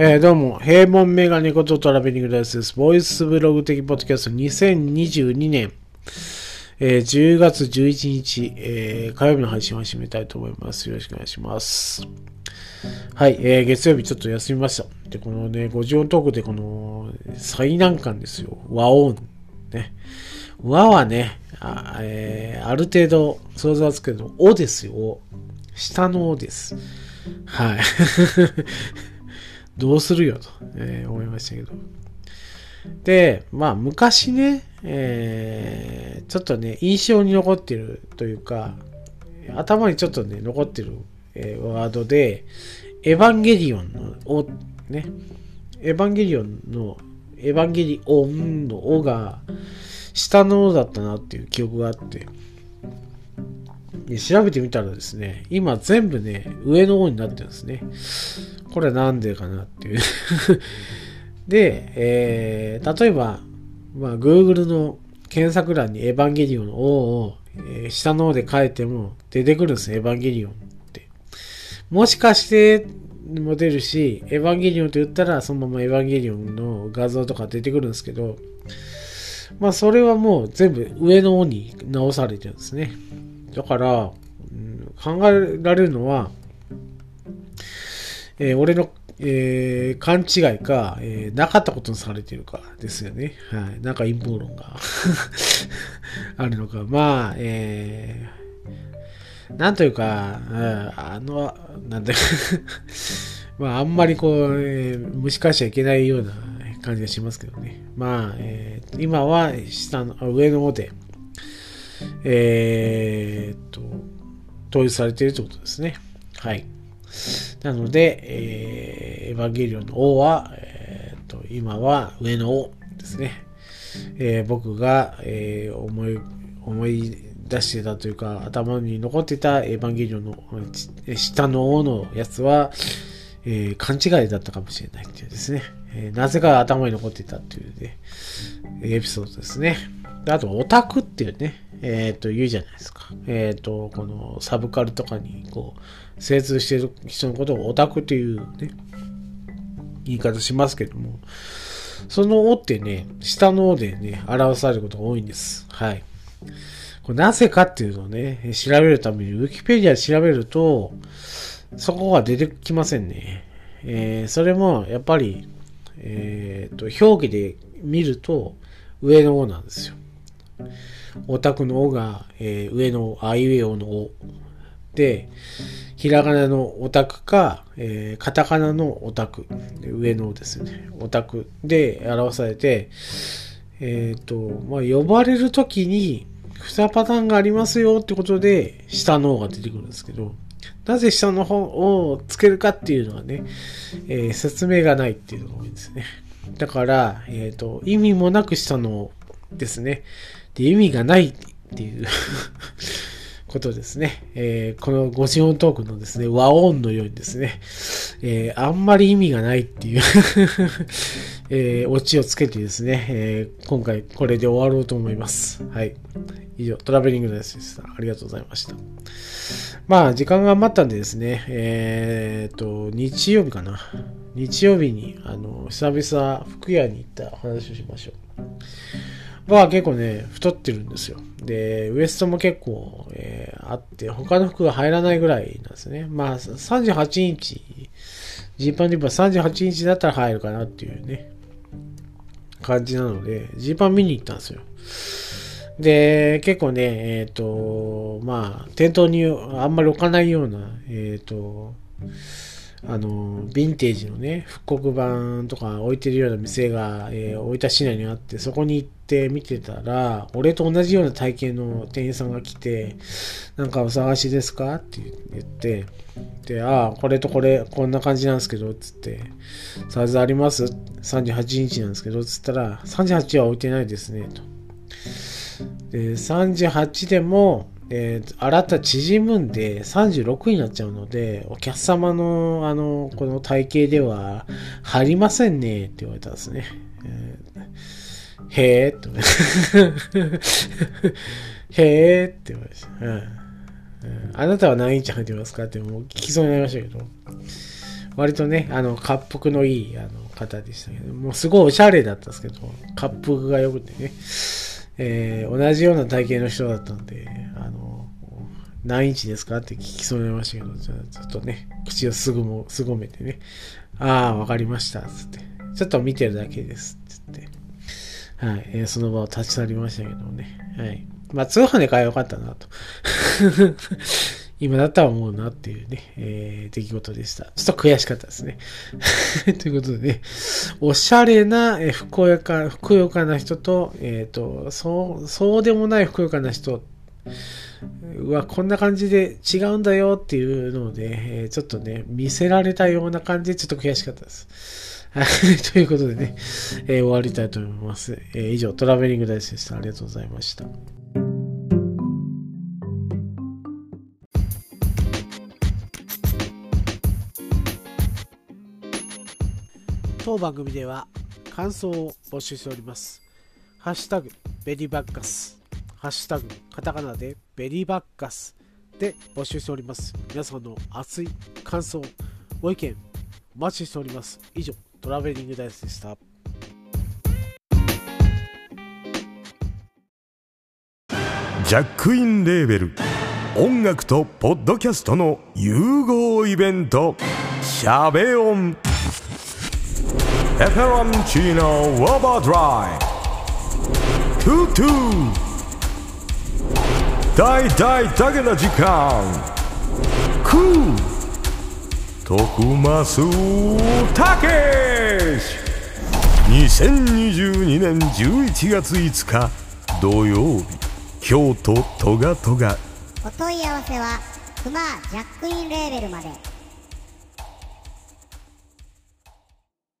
えー、どうも、平凡メガネことトラベリングダイスです。ボイスブログ的ポッドキャスト2022年、えー、10月11日、えー、火曜日の配信を始めたいと思います。よろしくお願いします。はい、えー、月曜日ちょっと休みました。で、このね、50トークでこの最難関ですよ。和音。ね。和はね、あ,、えー、ある程度想像つくけど、おですよ。下のおです。はい。どうするよと、えー、思いましたけど。で、まあ昔ね、えー、ちょっとね、印象に残ってるというか、頭にちょっとね、残ってる、えー、ワードで、エヴァンゲリオンの、お、ね、エヴァンゲリオンの、エヴァンゲリオンのおが、下のおだったなっていう記憶があって、で調べてみたらですね、今全部ね、上の方になってるんですね。これなんでかなっていう で、えー、例えば、まあ、Google の検索欄にエヴァンゲリオンの O を、えー、下の方で書いても出てくるんですエヴァンゲリオンって。もしかしても出るし、エヴァンゲリオンと言ったらそのままエヴァンゲリオンの画像とか出てくるんですけど、まあそれはもう全部上の方に直されてるんですね。だから、うん、考えられるのは、えー、俺の、えー、勘違いか、えー、なかったことにされてるかですよね。はい。なんか陰謀論が あるのか。まあ、えー、なんというか、あの、なんだ まあ、あんまりこう、えー、蒸し返しちゃいけないような感じがしますけどね。まあ、えー、今は下の、上の方で、えー、っと、統一されているということですね。はい。なので、えー、エヴァンゲリオンの王は、えー、と今は上の王ですね。えー、僕が、えー、思い、思い出してたというか、頭に残ってたエヴァンゲリオンの下の王のやつは、えー、勘違いだったかもしれないっていうですね。えー、なぜか頭に残ってたっていうね、エピソードですね。あと、オタクっていうね、えっ、ー、と、言うじゃないですか。えっ、ー、と、このサブカルとかに、こう、精通している人のことをオタクというね、言い方しますけども、その「お」ってね、下の「お」でね、表されることが多いんです。はい。これなぜかっていうのをね、調べるために、ウィキペディア調べると、そこが出てきませんね。えー、それも、やっぱり、えっ、と、表記で見ると、上の「お」なんですよ。オタクのおが、えー、上のあいうえおのおで、ひらがなのオタクか、えー、カタカナのオタク、上のですね、オタクで表されて、えっ、ー、と、まあ、呼ばれるときに、2パターンがありますよってことで、下の方が出てくるんですけど、なぜ下の方をつけるかっていうのはね、えー、説明がないっていうのが多いんですね。だから、えっ、ー、と、意味もなく下のですね。で、意味がないっていう ことですね。えー、この五四音トークのですね、和音のようにですね、えー、あんまり意味がないっていう えー、オチをつけてですね、えー、今回これで終わろうと思います。はい。以上、トラベリングのやつでした。ありがとうございました。まあ、時間が余ったんでですね、えー、と、日曜日かな。日曜日に、あの、久々、服屋に行った話をしましょう。は結構ね、太ってるんですよ。で、ウエストも結構、えー、あって、他の服が入らないぐらいなんですね。まあ、38インチ、ジーパンで言えば38インチだったら入るかなっていうね、感じなので、ジーパン見に行ったんですよ。で、結構ね、えっ、ー、と、まあ、店頭にあんまり置かないような、えっ、ー、と、あの、ヴィンテージのね、復刻版とか置いてるような店が、えー、大分市内にあって、そこに行って見てたら、俺と同じような体型の店員さんが来て、なんかお探しですかって言って、で、ああ、これとこれ、こんな感じなんですけど、つって、サイズあります ?38 インチなんですけど、つったら、38は置いてないですね、と。で、38でも、えー、洗った縮むんで36になっちゃうので、お客様の、あの、この体型では入りませんねって言われたんですね。えー、へえって へえって言われました。うんあなたは何インチ入ってますか？ってもう聞きそうになりましたけど。割とね、あの、滑腹のいいあの方でしたけど、もうすごいおしゃれだったんですけど、滑腹が良くてね、えー、同じような体型の人だったんで、あの、何インチですかって聞きそうになりましたけど、じゃあちょっとね、口をすぐも、すごめてね、ああ、わかりました、つって。ちょっと見てるだけです、つって。はい、えー、その場を立ち去りましたけどね。はい。まあ、通販で買えばよかったなと。今だったら思うなっていうね、えー、出来事でした。ちょっと悔しかったですね。ということでね、おしゃれな、えー、ふくよか、ふくよかな人と、えっ、ー、と、そう、そうでもないふくよかな人はこんな感じで違うんだよっていうので、えー、ちょっとね、見せられたような感じでちょっと悔しかったです。ということでね、えー、終わりたいと思います。えー、以上、トラベリングダイスでした。ありがとうございました。当番組では感想を募集しております。ハッシュタグベリーバッカス、ハッシュタグカタカナでベリーバッカスで募集しております。皆さんの熱い感想、ご意見お待ちしております。以上、トラベリングダイスでした。ジャックインレーベル音楽とポッドキャストの融合イベント「シャベオン」ペペロンチーノウォーバードライトゥトゥ大大だけの時間クー徳マスたけし2022年11月5日土曜日京都トガトガお問い合わせはクマジャックインレーベルまで